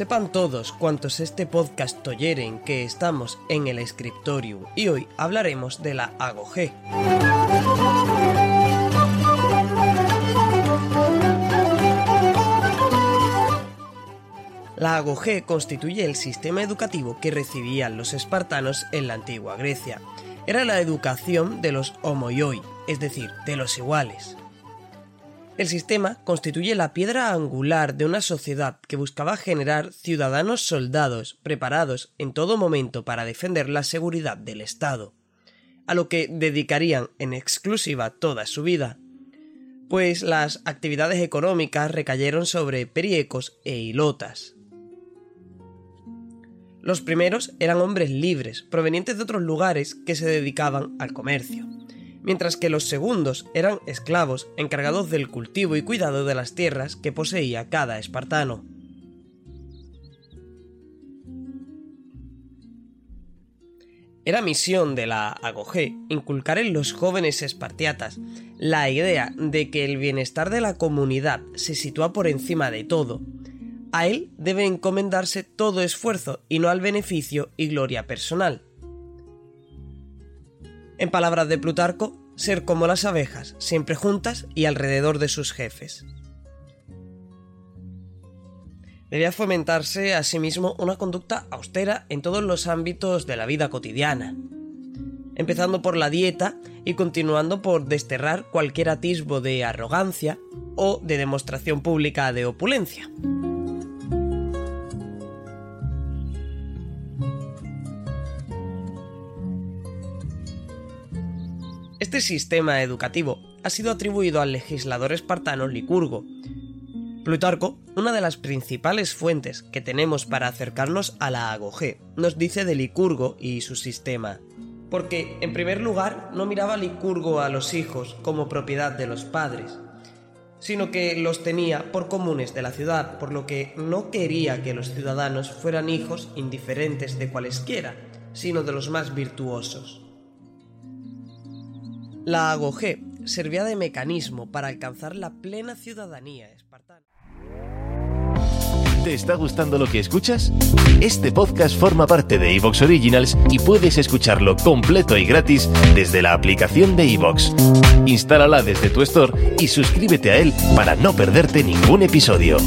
Sepan todos cuantos este podcast oyeren que estamos en el Scriptorium y hoy hablaremos de la AGOG. La AGOG constituye el sistema educativo que recibían los espartanos en la antigua Grecia. Era la educación de los homoioi, es decir, de los iguales. El sistema constituye la piedra angular de una sociedad que buscaba generar ciudadanos soldados preparados en todo momento para defender la seguridad del Estado, a lo que dedicarían en exclusiva toda su vida, pues las actividades económicas recayeron sobre periecos e hilotas. Los primeros eran hombres libres, provenientes de otros lugares que se dedicaban al comercio mientras que los segundos eran esclavos encargados del cultivo y cuidado de las tierras que poseía cada espartano. Era misión de la Agogé inculcar en los jóvenes espartiatas la idea de que el bienestar de la comunidad se sitúa por encima de todo. A él debe encomendarse todo esfuerzo y no al beneficio y gloria personal. En palabras de Plutarco, ser como las abejas, siempre juntas y alrededor de sus jefes. Debía fomentarse asimismo una conducta austera en todos los ámbitos de la vida cotidiana, empezando por la dieta y continuando por desterrar cualquier atisbo de arrogancia o de demostración pública de opulencia. Este sistema educativo ha sido atribuido al legislador espartano Licurgo. Plutarco, una de las principales fuentes que tenemos para acercarnos a la agogé, nos dice de Licurgo y su sistema. Porque, en primer lugar, no miraba Licurgo a los hijos como propiedad de los padres, sino que los tenía por comunes de la ciudad, por lo que no quería que los ciudadanos fueran hijos indiferentes de cualesquiera, sino de los más virtuosos. La AGOG servía de mecanismo para alcanzar la plena ciudadanía espartana. ¿Te está gustando lo que escuchas? Este podcast forma parte de Evox Originals y puedes escucharlo completo y gratis desde la aplicación de Evox. Instálala desde tu store y suscríbete a él para no perderte ningún episodio.